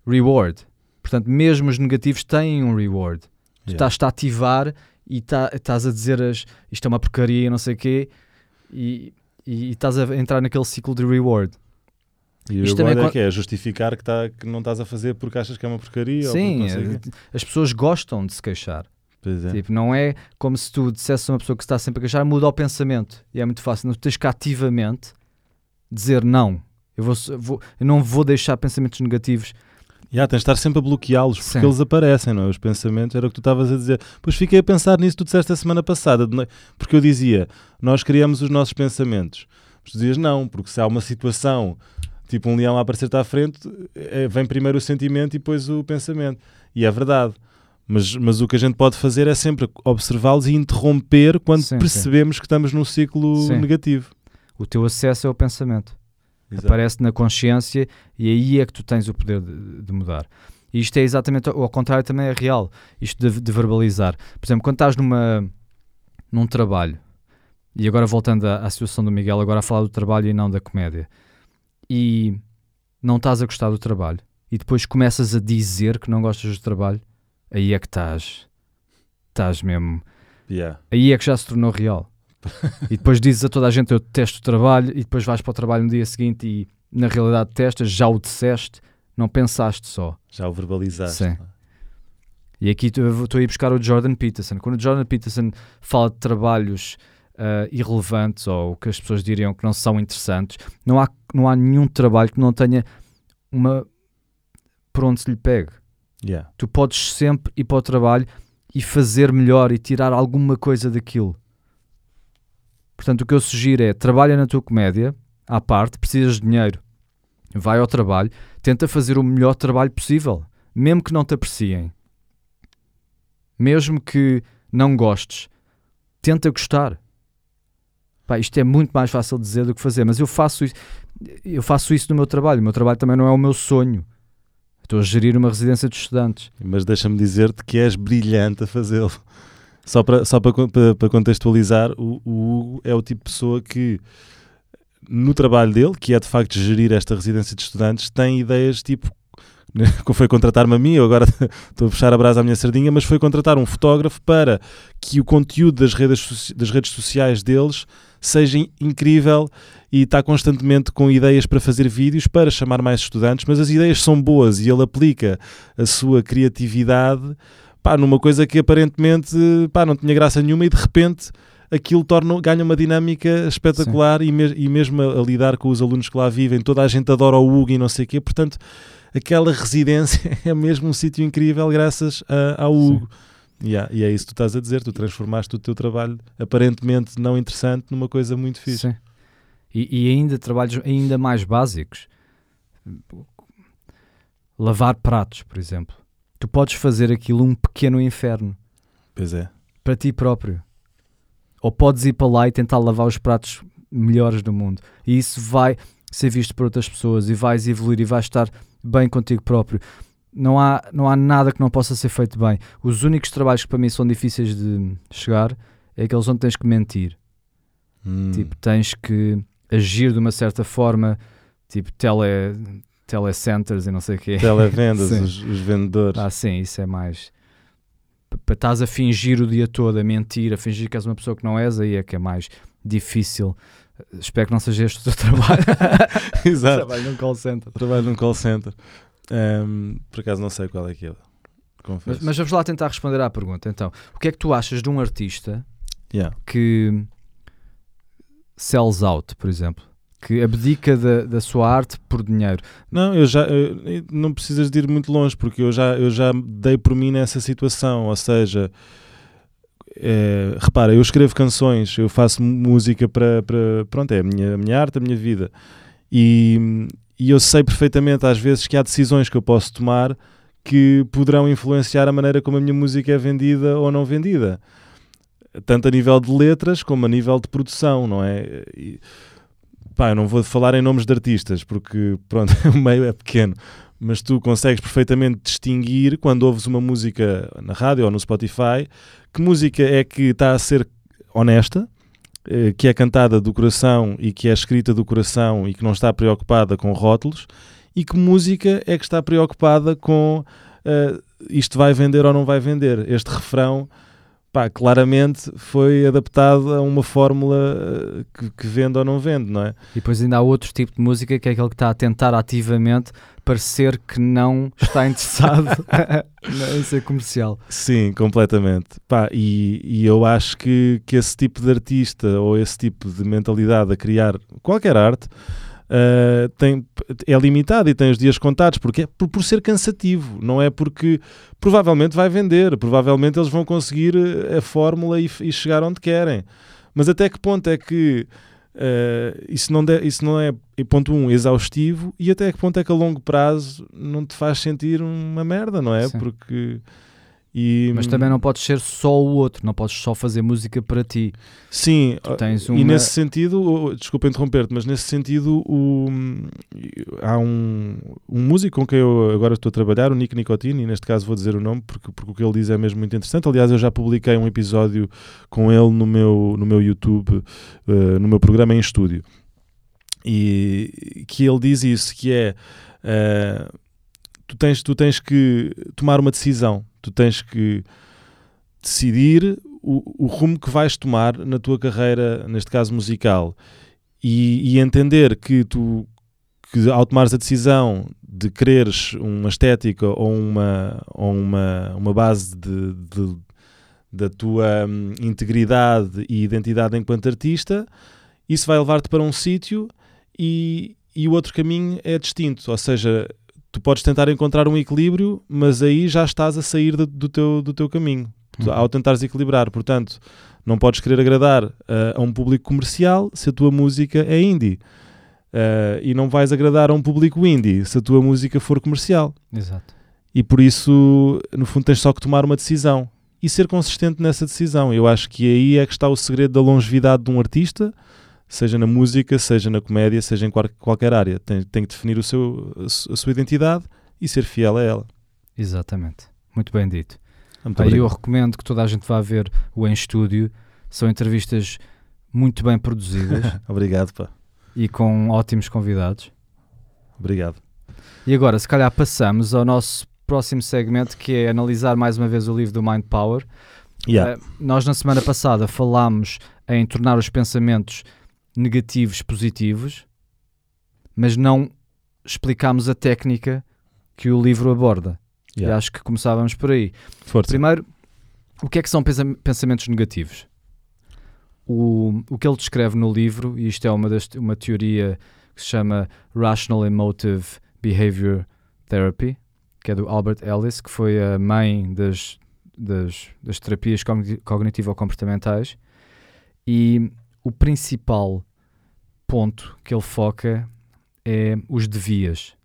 reward. Portanto, mesmo os negativos têm um reward. Tu Yeah. estás-te a ativar e tá- estás a dizer as, isto é uma porcaria, não sei o quê, e, e, e estás a entrar naquele ciclo de reward. E Isto o também é con- que é justificar que, tá, que não estás a fazer porque achas que é uma porcaria ou Sim, não sei o quê. eh, as pessoas gostam de se queixar. É. Tipo, não é como se tu dissesse a uma pessoa que está sempre a queixar, muda o pensamento. E é muito fácil. Não tens que ativamente dizer não. Eu, vou, vou- eu não vou deixar pensamentos negativos. Yeah, tens de estar sempre a bloqueá-los porque Sim. eles aparecem, não é? Os pensamentos, era o que tu estavas a dizer. Pois fiquei a pensar nisso que tu disseste a semana passada, porque eu dizia, nós criamos os nossos pensamentos. Mas tu dizias não, porque se há uma situação, tipo um leão a aparecer-te à frente, eh, vem primeiro o sentimento e depois o pensamento. E é verdade. Mas, mas o que a gente pode fazer é sempre observá-los e interromper quando Sim, sim. percebemos que estamos num ciclo Sim. negativo. O teu acesso é o pensamento. Exato. Aparece na consciência e aí é que tu tens o poder de, de mudar. E isto é exatamente ao ao contrário, também é real. Isto de, de verbalizar. Por exemplo, quando estás numa, num trabalho, e agora voltando à, à situação do Miguel, agora a falar do trabalho e não da comédia, e não estás a gostar do trabalho, e depois começas a dizer que não gostas do trabalho, aí é que estás. Estás mesmo. Yeah. Aí é que já se tornou real. e depois dizes a toda a gente eu detesto o trabalho e depois vais para o trabalho no dia seguinte e na realidade detestas, já o disseste, não pensaste só. Já o verbalizaste. Sim. E aqui estou a ir buscar o Jordan Peterson. Quando o Jordan Peterson fala de trabalhos ah, irrelevantes ou que as pessoas diriam que não são interessantes, não há, não há nenhum trabalho que não tenha uma por onde se lhe pegue. Yeah. Tu podes sempre ir para o trabalho e fazer melhor e tirar alguma coisa daquilo. Portanto, o que eu sugiro é trabalha na tua comédia, à parte, precisas de dinheiro. Vai ao trabalho, tenta fazer o melhor trabalho possível, mesmo que não te apreciem. Mesmo que não gostes, tenta gostar. Pá, isto é muito mais fácil dizer do que fazer, mas eu faço eu faço isso no meu trabalho. O meu trabalho também não é o meu sonho. Estou a gerir uma residência de estudantes. Mas deixa-me dizer-te que és brilhante a fazê-lo. Só para só para, para, contextualizar, o, o Hugo é o tipo de pessoa que, no trabalho dele, que é de facto gerir esta residência de estudantes, tem ideias tipo. Foi contratar-me a mim, eu agora estou a puxar a brasa à minha sardinha, mas foi contratar um fotógrafo para que o conteúdo das redes, das redes sociais deles seja in- incrível e está constantemente com ideias para fazer vídeos para chamar mais estudantes, mas as ideias são boas e ele aplica a sua criatividade pá, numa coisa que aparentemente pá, não tinha graça nenhuma e de repente aquilo torna, ganha uma dinâmica espetacular e, me- e mesmo a, a lidar com os alunos que lá vivem, toda a gente adora o Hugo e não sei o quê, portanto aquela residência é mesmo um sítio incrível graças a, ao Hugo. Yeah, e é isso que tu estás a dizer, tu transformaste o teu trabalho aparentemente não interessante numa coisa muito fixe. Sim. E, e ainda trabalhos ainda mais básicos. Lavar pratos, por exemplo. Tu podes fazer aquilo um pequeno inferno Pois é. para ti próprio. Ou podes ir para lá e tentar lavar os pratos melhores do mundo. E isso vai ser visto por outras pessoas e vais evoluir e vais estar bem contigo próprio. Não há, não há nada que não possa ser feito bem. Os únicos trabalhos que para mim são difíceis de chegar é aqueles onde tens que mentir. Hum. Tipo, tens que agir de uma certa forma, tipo tele, telecenters e não sei o quê. Televendas, os, os vendedores. Ah, sim, isso é mais. Para estás a fingir o dia todo, a mentir, a fingir que és uma pessoa que não és, aí é que é mais difícil. Espero que não seja este o teu trabalho. Exato. trabalho num call center. Trabalho num call center. Ahm, por acaso não sei qual é que é. Confesso. Mas, mas vamos lá tentar responder à pergunta. Então, o que é que tu achas de um artista Yeah. que sells out, por exemplo? Que abdica da, da sua arte por dinheiro. Não, eu já eu- eu- não precisas de ir muito longe porque eu já, eu já dei por mim nessa situação, ou seja, é, repara, eu escrevo canções, eu faço música para, para pronto, é a minha, a minha arte, a minha vida. E, e eu sei perfeitamente às vezes que há decisões que eu posso tomar que poderão influenciar a maneira como a minha música é vendida ou não vendida. Tanto a nível de letras como a nível de produção, não é? E, pá, eu não vou falar em nomes de artistas porque, pronto, o meio é pequeno, mas tu consegues perfeitamente distinguir quando ouves uma música na rádio ou no Spotify que música é que está a ser honesta, eh, que é cantada do coração e que é escrita do coração e que não está preocupada com rótulos, e que música é que está preocupada com uh, isto vai vender ou não vai vender. Este refrão, pá, claramente foi adaptado a uma fórmula uh, que, que, vende ou não vende, não é? E depois ainda há outro tipo de música que é aquele que está a tentar ativamente parecer que não está interessado em ser comercial. Sim, completamente. Pá, e, e eu acho que, que esse tipo de artista ou esse tipo de mentalidade a criar qualquer arte uh, tem, é limitado e tem os dias contados, porque é por, por, ser cansativo, não é porque provavelmente vai vender, provavelmente eles vão conseguir a fórmula e, e chegar onde querem. Mas até que ponto é que uh, isso, não de, isso não é, ponto um, exaustivo, e até que ponto é que a longo prazo não te faz sentir uma merda, não é? Sim. Porque e, Mas também não podes ser só o outro, não podes só fazer música para ti. Sim, uma... e nesse sentido, desculpa interromper-te, mas nesse sentido o, há um, um músico com quem eu agora estou a trabalhar, o Nick Nicotini, e neste caso vou dizer o nome porque, porque o que ele diz é mesmo muito interessante. Aliás, eu já publiquei um episódio com ele no meu, no meu YouTube, uh, no meu programa em estúdio. E que ele diz isso, que é uh, tu, tens, tu tens que tomar uma decisão Tu tens que decidir o, o rumo que vais tomar na tua carreira, neste caso musical, e, e entender que tu que ao tomares a decisão de quereres uma estética ou uma, ou uma, uma base de, de da tua hum, integridade e identidade enquanto artista, isso vai levar-te para um sítio e, e o outro caminho é distinto. Ou seja, tu podes tentar encontrar um equilíbrio, mas aí já estás a sair do, do teu, do teu caminho uhum. ao tentares equilibrar. Portanto, não podes querer agradar uh, a um público comercial se a tua música é indie. Uh, e não vais agradar a um público indie se a tua música for comercial. Exato. E por isso, no fundo, tens só que tomar uma decisão e ser consistente nessa decisão. Eu acho que aí é que está o segredo da longevidade de um artista seja na música, seja na comédia, seja em qualquer área. Tem, tem que definir o seu, a sua identidade e ser fiel a ela. Exatamente. Muito bem dito. Muito Aí eu recomendo que toda a gente vá ver o Em Estúdio. São entrevistas muito bem produzidas. Obrigado, pá. E com ótimos convidados. Obrigado. E agora, se calhar, passamos ao nosso próximo segmento, que é analisar mais uma vez o livro do Mind Power. Yeah. Uh, nós, na semana passada, falámos em tornar os pensamentos negativos positivos, mas não explicámos a técnica que o livro aborda. Yeah. E acho que começávamos por aí. Força. Primeiro, o que é que são pensamentos negativos? O, o que ele descreve no livro, e isto é uma, das, uma teoria que se chama Rational Emotive Behavior Therapy, que é do Albert Ellis, que foi a mãe das, das, das terapias cognitivo-comportamentais. E o principal ponto que ele foca é os devias.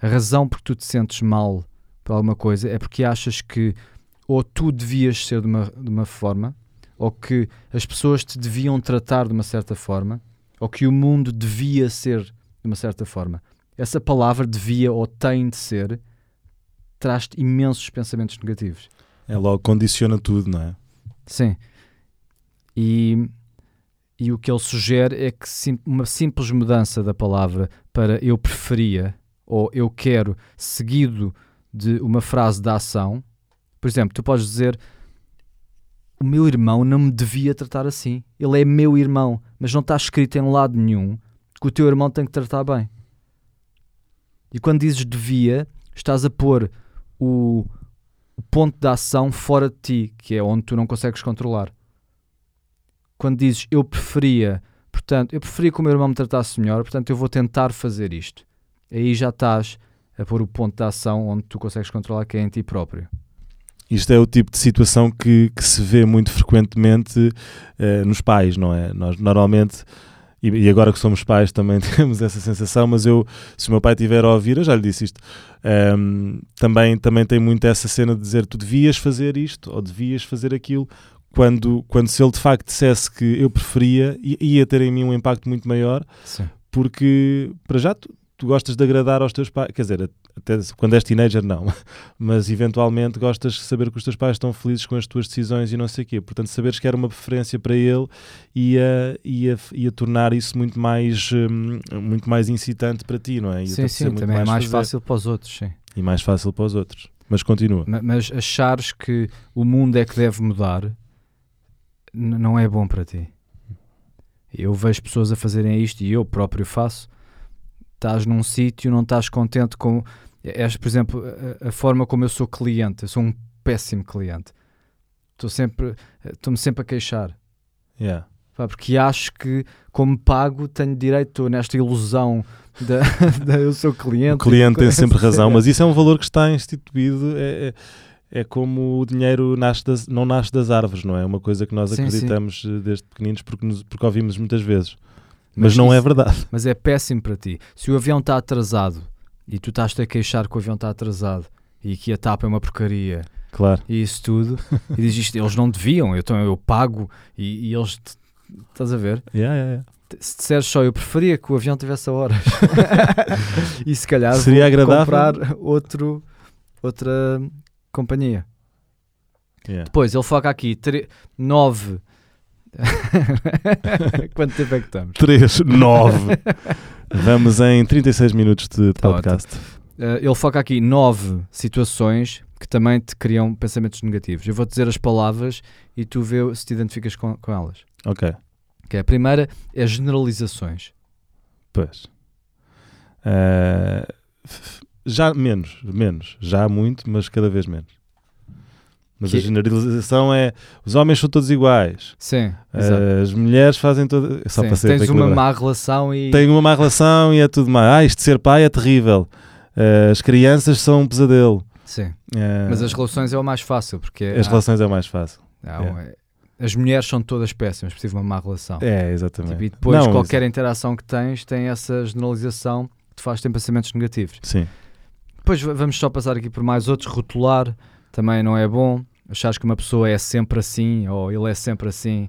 A razão por que tu te sentes mal por alguma coisa é porque achas que ou tu devias ser de uma, de uma forma, ou que as pessoas te deviam tratar de uma certa forma, ou que o mundo devia ser de uma certa forma. Essa palavra devia ou tem de ser traz-te imensos pensamentos negativos. É logo condiciona tudo, não é? Sim. E e o que ele sugere é que sim, uma simples mudança da palavra para eu preferia ou eu quero, seguido de uma frase da ação. Por exemplo, tu podes dizer: O meu irmão não me devia tratar assim. Ele é meu irmão, mas não está escrito em lado nenhum que o teu irmão tem que tratar bem. E quando dizes devia, estás a pôr o, o ponto da ação fora de ti, que é onde tu não consegues controlar quando dizes eu preferia, portanto, eu preferia que o meu irmão me tratasse melhor, portanto, eu vou tentar fazer isto. Aí já estás a pôr o ponto de ação onde tu consegues controlar que é em ti próprio. isto é o tipo de situação que, que se vê muito frequentemente uh, nos pais, não é? Nós normalmente, e, agora que somos pais também temos essa sensação, mas eu, se o meu pai estiver a ouvir, eu já lhe disse isto, um, ehm, também, também tem muito essa cena de dizer tu devias fazer isto ou devias fazer aquilo, quando, quando se ele de facto dissesse que eu preferia, ia ter em mim um impacto muito maior, Sim. porque para já tu, tu gostas de agradar aos teus pais, quer dizer, até quando és teenager não, mas eventualmente gostas de saber que os teus pais estão felizes com as tuas decisões e não sei o quê, portanto saberes que era uma preferência para ele ia, ia, ia tornar isso muito mais, hum, muito mais incitante para ti, não é? Ia sim, sim, também é mais fazer. fácil para os outros, sim. E mais fácil para os outros, mas continua. Mas, mas achares que o mundo é que deve mudar não é bom para ti. Eu vejo pessoas a fazerem isto e eu próprio faço. Estás num sítio, não estás contente com. És, por exemplo, a, a, forma como eu sou cliente. Eu sou um péssimo cliente. Estou sempre, estou-me sempre a queixar. Yeah. Porque acho que, como pago, tenho direito nesta ilusão da, da eu sou cliente. O cliente tem sempre razão, mas isso é um valor que está instituído. É, é é como o dinheiro nasce das, não nasce das árvores, não é? É uma coisa que nós sim, acreditamos sim. Eh, desde pequeninos porque, nos, porque ouvimos muitas vezes. Mas, mas não é isso, é verdade. Mas é péssimo para ti. Se o avião está atrasado e tu estás-te a queixar que o avião está atrasado e que a tapa é uma porcaria claro. e isso tudo, e dizes isto, eles não deviam, então eu pago e, e eles. Estás a ver? Yeah, yeah, yeah. Se disseres só, eu preferia que o avião tivesse a horas e se calhar Seria agradável. comprar outro, outra companhia. Yeah. Depois ele foca aqui 9. Quanto tempo é que estamos? 3, 9. Vamos em 36 minutos de tá podcast. Uh, ele foca aqui 9 situações que também te criam pensamentos negativos. Eu vou dizer as palavras e tu vê se te identificas com, com elas. Ok. Okay, a primeira é generalizações. Pois. Uh, já menos, menos. Já há muito, mas cada vez menos. Mas que... a generalização é os homens são todos iguais. Sim. As mulheres fazem todas. Só Sim, para ser Tens uma má relação e. Tem uma má relação e é tudo má. Ah, isto de ser pai é terrível. Uh, as crianças são um pesadelo. Sim. Uh... Mas as relações é o mais fácil. porque As há... relações é o mais fácil. Há, é. As mulheres são todas péssimas, precisam de uma má relação. É, exatamente. Tipo, e depois Não, qualquer interação que tens tem essa generalização que te faz ter pensamentos negativos. Sim. Depois vamos só passar aqui por mais outros. Rotular também não é bom. Achares que uma pessoa é sempre assim ou ele é sempre assim.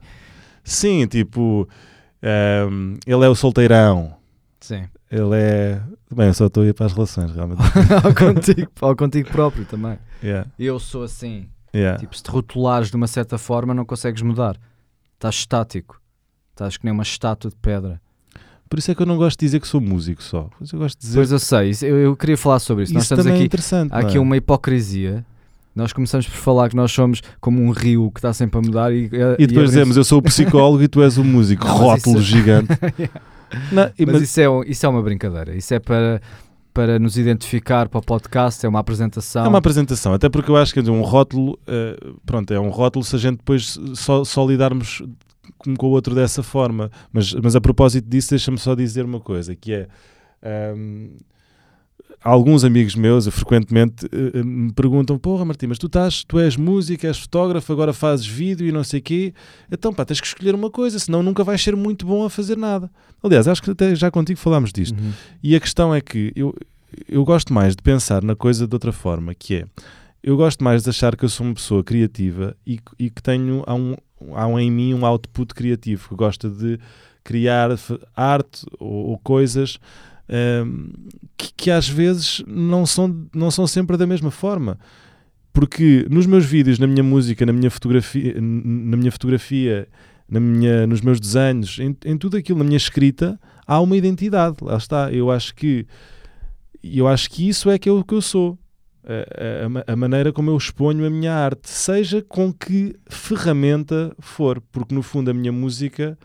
Sim, tipo, um, ehm, ele é o solteirão. Sim. Ele é. Bem, eu só estou a ir para as relações, realmente. ao, contigo, ao contigo próprio também. Yeah. Eu sou assim. Yeah. Tipo, se te rotulares de uma certa forma, não consegues mudar. Estás estático. Estás que nem uma estátua de pedra. Por isso é que eu não gosto de dizer que sou músico só. Eu gosto de dizer... Pois eu sei, eu, eu queria falar sobre isso. isso nós estamos também aqui, é interessante. Há aqui é? uma hipocrisia. Nós começamos por falar que nós somos como um rio que está sempre a mudar e, e depois e dizemos eu sou o psicólogo e tu és o músico. Não, Rótulo isso... gigante. yeah. não, mas, mas isso, é, isso é uma brincadeira. Isso é para para nos identificar para o podcast, é uma apresentação. É uma apresentação, até porque eu acho que um rótulo, uh, pronto, é um rótulo se a gente depois só, só lidarmos um com o outro dessa forma. Mas, mas a propósito disso, deixa-me só dizer uma coisa, que é... Um, alguns amigos meus, frequentemente, uh, me perguntam: Porra, Martim, mas tu, estás, tu és músico, és fotógrafo, agora fazes vídeo e não sei o quê. Então, pá, tens que escolher uma coisa, senão nunca vais ser muito bom a fazer nada. Aliás, acho que até já contigo falámos disto. Uhum. E a questão é que eu, eu gosto mais de pensar na coisa de outra forma, que é. Eu gosto mais de achar que eu sou uma pessoa criativa e, e que tenho há um, há um, em mim um output criativo que gosta de criar arte ou, ou coisas um, que, que, às vezes não são, não são sempre da mesma forma. Porque nos meus vídeos, na minha música, na minha fotografia, na minha fotografia, na minha, nos meus desenhos, em, em tudo aquilo, na minha escrita, há uma identidade. Lá está. Eu acho que eu acho que isso é que eu, que eu sou a, a, a, maneira como eu exponho a minha arte, seja com que ferramenta for, porque no fundo a minha música,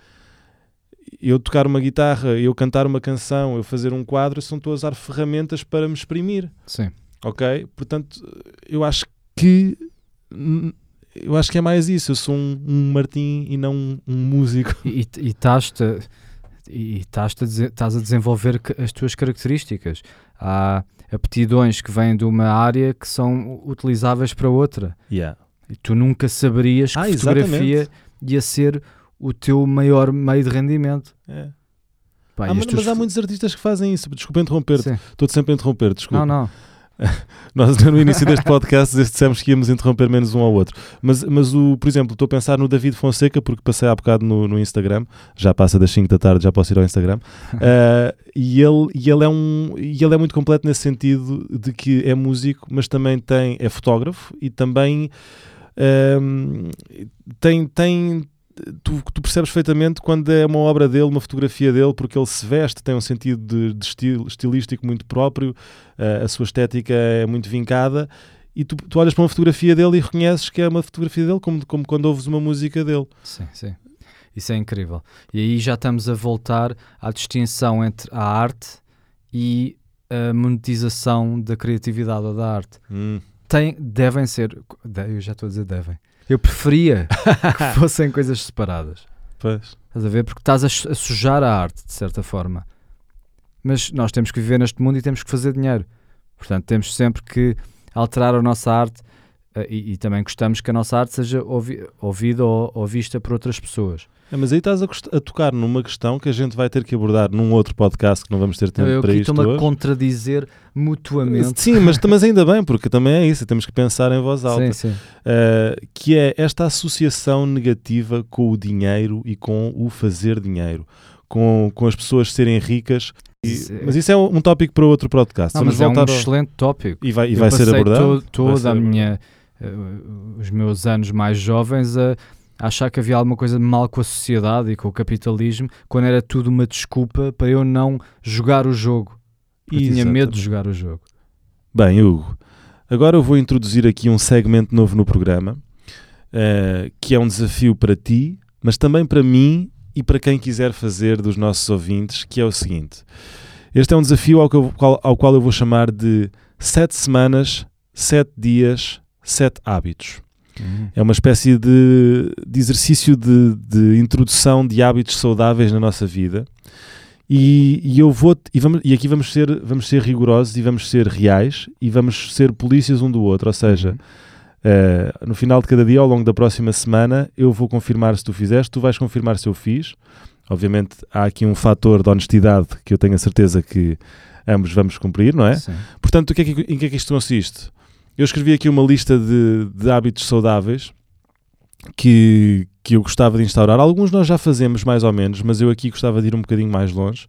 eu tocar uma guitarra, eu cantar uma canção, eu fazer um quadro, são todas as ferramentas para me exprimir. Sim. Ok? Portanto, eu acho que eu acho que é mais isso. Eu sou um, um Martim e não um, um músico. E estás-te e estás a, desenvolver as tuas características. Há aptidões que vêm de uma área que são utilizáveis para outra. Yeah. E tu nunca saberias que Ah, fotografia exatamente. ia ser o teu maior meio de rendimento. É. Pá, Ah, mas, mas há muitos artistas que fazem isso. Desculpa interromper-te. Sim. Estou-te sempre a interromper, desculpa. Não, não. Nós no início deste podcast dissemos que íamos interromper menos um ao outro. Mas, mas o, por exemplo, estou a pensar no David Fonseca, porque passei há bocado no, no Instagram, já passa das 5 da tarde, já posso ir ao Instagram. Ah, e, ele, e, ele é um, e ele é muito completo nesse sentido de que é músico, mas também tem, é fotógrafo e também ahm, tem. tem Tu, tu percebes perfeitamente quando é uma obra dele, uma fotografia dele, porque ele se veste, tem um sentido de, de estilo, estilístico muito próprio, Uh, a sua estética é muito vincada e tu, tu olhas para uma fotografia dele e reconheces que é uma fotografia dele como, como quando ouves uma música dele. Sim, sim. Isso é incrível. E aí já estamos a voltar à distinção entre a arte e a monetização da criatividade ou da arte. Tem, devem ser. Eu já estou a dizer devem. Eu preferia que fossem coisas separadas. Pois. Estás a ver? Porque estás a, su- a sujar a arte, de certa forma. Mas nós temos que viver neste mundo e temos que fazer dinheiro. Portanto, temos sempre que alterar a nossa arte eh, e, e também gostamos que a nossa arte seja ouvi- ouvida ou, ou vista por outras pessoas. É, mas aí estás a, a tocar numa questão que a gente vai ter que abordar num outro podcast que não vamos ter tempo eu para aqui isto estou-me a contradizer mutuamente. Sim, mas, mas ainda bem, porque também é isso, temos que pensar em voz alta. Sim, sim. Uh, que é esta associação negativa com o dinheiro e com o fazer dinheiro, com, com as pessoas serem ricas. E- mas isso é um, tópico para outro podcast. Não, Vamos mas é um ao- excelente tópico. e vai, e Eu vai ser abordado. to- toda Vai ser a minha, eh, os meus anos mais jovens a achar que havia alguma coisa de mal com a sociedade e com o capitalismo, quando era tudo uma desculpa para eu não jogar o jogo. Eu tinha medo de Exatamente. jogar o jogo. Bem, Hugo, agora eu vou introduzir aqui um segmento novo no programa, eh, que é um desafio para ti, mas também para mim e para quem quiser fazer dos nossos ouvintes, que é o seguinte. Este é um desafio ao, eu- ao qual eu vou chamar de sete semanas, sete dias, sete hábitos. É uma espécie de, de exercício de, de introdução de hábitos saudáveis na nossa vida. E, e eu vou e, vamos, e aqui vamos ser, vamos ser rigorosos e vamos ser reais e vamos ser polícias um do outro. Ou seja, eh, no final de cada dia, ao longo da próxima semana, eu vou confirmar se tu fizeste, tu vais confirmar se eu fiz. Obviamente, há aqui um fator de honestidade que eu tenho a certeza que ambos vamos cumprir, não é? Sim. Portanto, o que é que- em que é que isto consiste? Eu escrevi aqui uma lista de, de hábitos saudáveis que, que eu gostava de instaurar. Alguns nós já fazemos mais ou menos, mas eu aqui gostava de ir um bocadinho mais longe.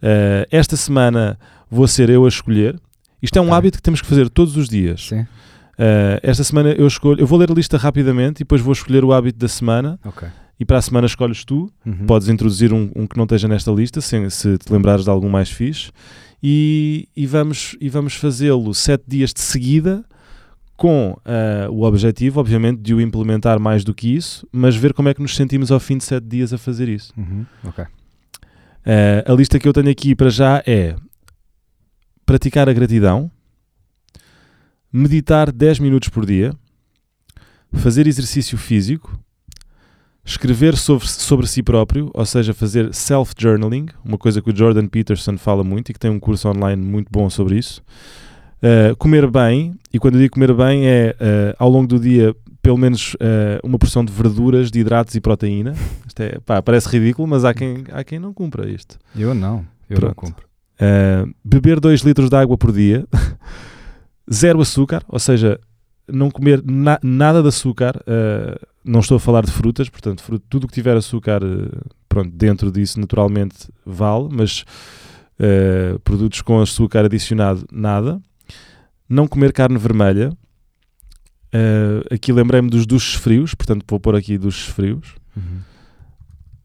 Eh, esta semana vou ser eu a escolher. Isto é um Ok. hábito que temos que fazer todos os dias. Sim. Eh, esta semana eu escolho, eu vou ler a lista rapidamente e depois vou escolher o hábito da semana Ok. e para a semana escolhes tu. Uhum. Podes introduzir um, um que não esteja nesta lista, se, se te lembrares de algum mais fixe. E, e vamos, e vamos fazê-lo sete dias de seguida, com ah, o objetivo, obviamente, de o implementar mais do que isso, mas ver como é que nos sentimos ao fim de sete dias a fazer isso. Uhum. Ok. Ah, a lista que eu tenho aqui para já é praticar a gratidão, meditar 10 minutos por dia, fazer exercício físico, escrever sobre, sobre si próprio, ou seja, fazer self-journaling, uma coisa que o Jordan Peterson fala muito e que tem um curso online muito bom sobre isso. Uh, comer bem, e quando eu digo comer bem é uh, ao longo do dia pelo menos uh, uma porção de verduras, de hidratos e proteína. Isto é, pá, parece ridículo, mas há quem, há quem não cumpra isto. Eu não. Eu Pronto. não compro. Uh, beber 2 litros de água por dia, zero açúcar, ou seja, não comer na- nada de açúcar. não estou a falar de frutas, portanto, fruto, tudo que tiver açúcar pronto, dentro disso naturalmente vale, mas produtos com açúcar adicionado, nada. Não comer carne vermelha. Uh, aqui lembrei-me dos duches frios, portanto, vou pôr aqui duches frios. Uhum.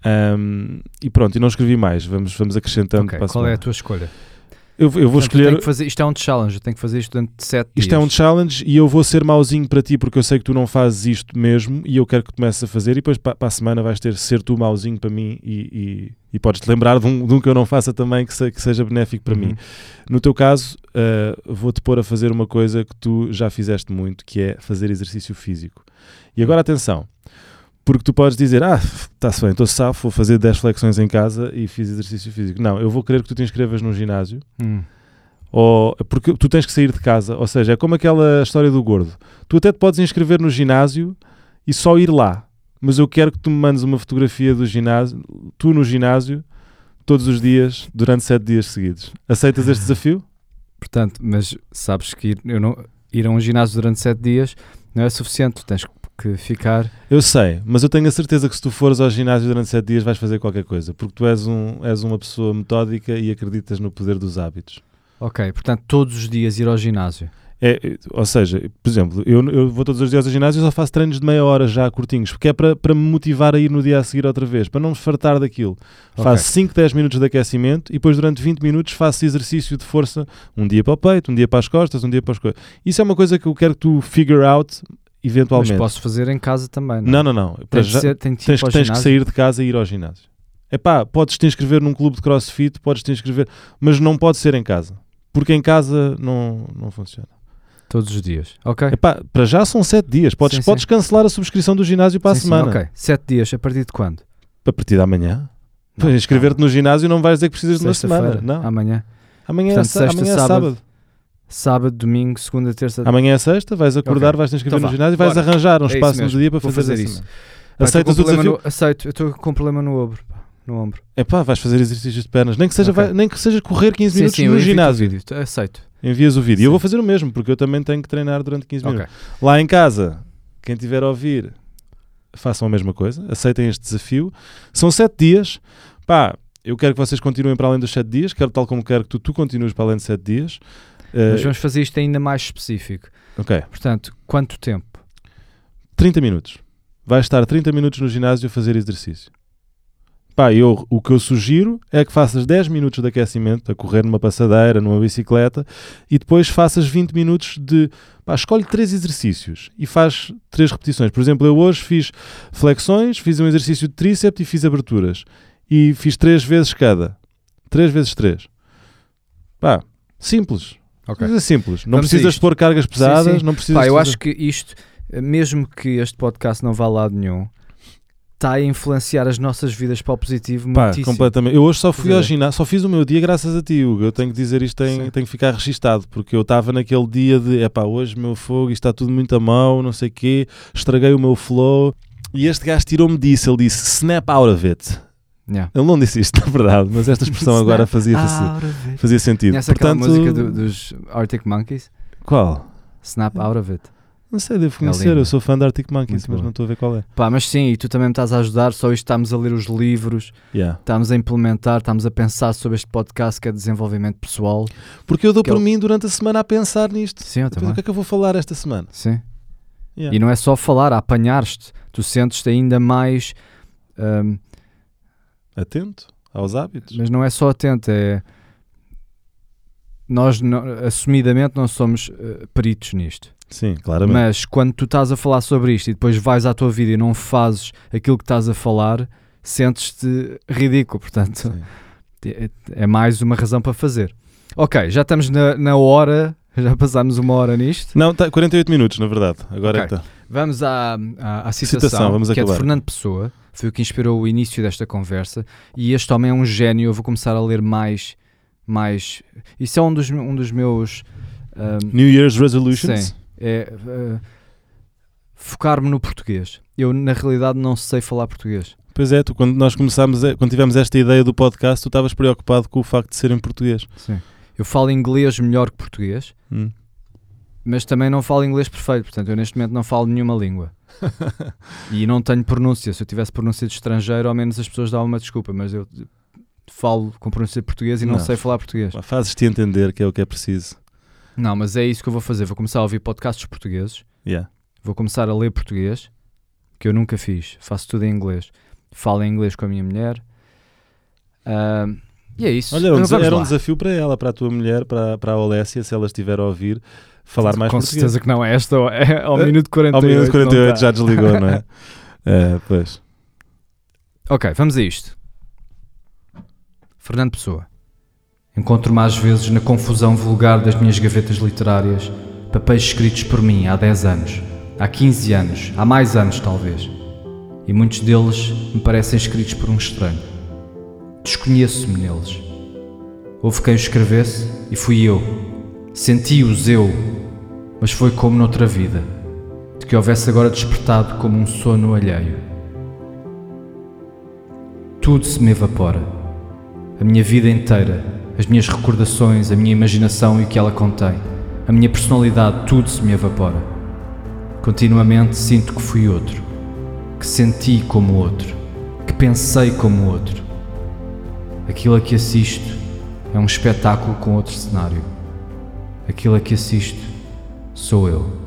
Um, e pronto, e não escrevi mais. Vamos, vamos acrescentando Ok, para a Qual é a tua escolha? Eu, eu vou Portanto, eu escolher. que fazer, isto é um challenge, eu tenho que fazer isto durante 7 dias. Isto é um challenge e eu vou ser mauzinho para ti porque eu sei que tu não fazes isto mesmo e eu quero que comeces a fazer e depois pa- para a semana vais ter ser tu mauzinho para mim e, e, e podes-te lembrar de um, de um que eu não faça também que, se- que seja benéfico para Uhum. mim. No teu caso, uh, vou-te pôr a fazer uma coisa que tu já fizeste muito, que é fazer exercício físico. E agora atenção, porque tu podes dizer, ah, está-se bem, estou safo, vou fazer 10 flexões em casa e fiz exercício físico. Não, eu vou querer que tu te inscrevas num ginásio Hum. Ou, porque tu tens que sair de casa, ou seja, é como aquela história do gordo. Tu até te podes inscrever no ginásio e só ir lá, mas eu quero que tu me mandes uma fotografia do ginásio, tu no ginásio, todos os dias, durante sete dias seguidos. Aceitas este desafio? Portanto, mas sabes que ir, eu não, ir a um ginásio durante sete dias não é suficiente, tu tens que ficar. Eu sei, mas eu tenho a certeza que se tu fores ao ginásio durante sete dias vais fazer qualquer coisa, porque tu és, um, és uma pessoa metódica e acreditas no poder dos hábitos. Ok, portanto, todos os dias ir ao ginásio. É, ou seja, por exemplo, eu, eu vou todos os dias ao ginásio e só faço treinos de meia hora já curtinhos, porque é para, para me motivar a ir no dia a seguir outra vez, para não me fartar daquilo. Ok. Faço 5, 10 minutos de aquecimento e depois durante 20 minutos faço exercício de força, um dia para o peito, um dia para as costas, um dia para as coisas. Isso é uma coisa que eu quero que tu figure out eventualmente. Mas posso fazer em casa também, não? Não, não, não. Para de já- ser, tens, o tens que sair de casa e ir ao ginásio. Epá, podes te inscrever num clube de crossfit, podes te inscrever, mas não pode ser em casa. Porque em casa não, não funciona. Todos os dias. Ok. Epá, para já são 7 dias. Podes, Sim, sim. podes cancelar a subscrição do ginásio para Sim, a sim, semana. ok. Sete dias, a partir de quando? A partir de amanhã. Não, Inscrever-te no ginásio não vais dizer que precisas de uma semana. Não. Amanhã. Amanhã, Portanto, é, sexta, amanhã é sábado. sábado. Sábado, domingo, segunda, terça. Amanhã é sexta, vais acordar, Ok. vais te inscrever Então no ginásio e vais bora. arranjar um É espaço no dia para fazer, fazer isso. Pá, com Aceitas o desafio? no- Aceito, eu estou com problema no ombro. pá, No ombro. Epá, vais fazer exercícios de pernas. Nem que seja, Ok. vai- nem que seja correr 15 Sim, minutos sim, no ginásio. Aceito. Envias o vídeo. E eu vou fazer o mesmo, porque eu também tenho que treinar durante 15 Ok. minutos. Lá em casa, quem tiver a ouvir, façam a mesma coisa, aceitem este desafio. São 7 dias. Pá, eu quero que vocês continuem para além dos 7 dias, quero tal como quero que tu, tu continues para além de 7 dias. Eh, Mas vamos fazer isto ainda mais específico. ok, Portanto, quanto tempo? 30 minutos. Vais estar 30 minutos no ginásio a fazer exercício. Pá, eu, o que eu sugiro é que faças 10 minutos de aquecimento, a correr numa passadeira, numa bicicleta, e depois faças 20 minutos de. Pá, escolhe 3 exercícios e faz 3 repetições. Por exemplo, eu hoje fiz flexões, fiz um exercício de tríceps e fiz aberturas. E fiz 3 vezes cada. 3 vezes 3. Pá, simples. Ok. Coisa simples. Não Vamos precisas pôr cargas pesadas, sim. não precisas. Pá, eu acho que isto, mesmo que este podcast não vá a lado nenhum, está a influenciar as nossas vidas para o positivo Pá, muitíssimo. completamente. Eu hoje só fui ao ginásio, só fiz o meu dia graças a ti, Hugo. Eu tenho que dizer isto, tem, Sim. tem que ficar registado, porque eu estava naquele dia de epá, hoje meu fogo, está tudo muito a mão, não sei o quê, estraguei o meu flow. E este gajo tirou-me disso, ele disse snap out of it. Yeah. Ele não disse isto, na verdade, mas esta expressão agora fazia, of it. fazia sentido. Conhece aquela Portanto, música do- dos Arctic Monkeys? Qual? Snap out of it. Não sei, devo É conhecer, eu sou fã de Arctic Monkeys, Muito mas boa. não estou a ver qual é. Pá, mas sim, e tu também me estás a ajudar, só isto estamos a ler os livros, Yeah. estamos a implementar, estamos a pensar sobre este podcast que é desenvolvimento pessoal. Porque eu dou Que por é o- mim durante a semana a pensar nisto. Sim, eu também. o que é que eu vou falar esta semana? Sim. Yeah. E não é só falar, apanhar-te. Tu sentes-te ainda mais. hum, Atento aos hábitos. mas não é só atento, é. Nós, não- assumidamente, não somos eh, peritos nisto. Sim, claramente. Mas quando tu estás a falar sobre isto e depois vais à tua vida e não fazes aquilo que estás a falar, sentes-te ridículo. Portanto, é, é mais uma razão para fazer. Ok, já estamos na, na hora, já passámos uma hora nisto. Não, tá 48 minutos, na verdade. Agora Ok. é que está. Vamos à, à, à citação, Citação, vamos que é de acabar. Fernando Pessoa, foi o que inspirou o início desta conversa. E este homem é um gênio. Eu vou começar a ler mais. mais isso é um dos, um dos meus. ahm, New Year's Resolutions. Sim. é ah, focar-me no português. Eu, na realidade, não sei falar português. Pois é, tu, quando nós começámos, a- quando tivemos esta ideia do podcast, tu estavas preocupado com o facto de ser em português. Sim. Eu falo inglês melhor que português, Hum. Mas também não falo inglês perfeito. Portanto, eu neste momento não falo nenhuma língua. E não tenho pronúncia. Se eu tivesse pronúncia de estrangeiro, ao menos as pessoas davam uma desculpa, mas eu falo com pronúncia de português e não, Não. sei falar português. Fazes-te entender que é o que é preciso. Não, mas é isso que eu vou fazer. Vou começar a ouvir podcasts portugueses, Yeah. vou começar a ler português, que eu nunca fiz. Faço tudo em inglês. Falo em inglês com a minha mulher. Ahm, e é isso. Olha, era um, Então, era um desafio para ela, para a tua mulher, para, para a Olécia, se ela estiver a ouvir, falar mais com português. certeza que não é esta, é ao Eh, minuto 48. Ao minuto não 48 tá. já desligou, não é? É, pois. Ok, vamos a isto. Fernando Pessoa. Encontro-me às vezes na confusão vulgar das minhas gavetas literárias, papéis escritos por mim há 10 anos, há 15 anos, há mais anos talvez. E muitos deles me parecem escritos por um estranho. Desconheço-me neles. Houve quem o escrevesse e fui eu. Senti-os eu, mas foi como noutra vida, de que houvesse agora despertado como um sono alheio. Tudo se me evapora. A minha vida inteira, as minhas recordações, a minha imaginação e o que ela contém, a minha personalidade, tudo se me evapora. Continuamente sinto que fui outro, que senti como outro, que pensei como outro. Aquilo a que assisto é um espetáculo com outro cenário. Aquilo a que assisto sou eu.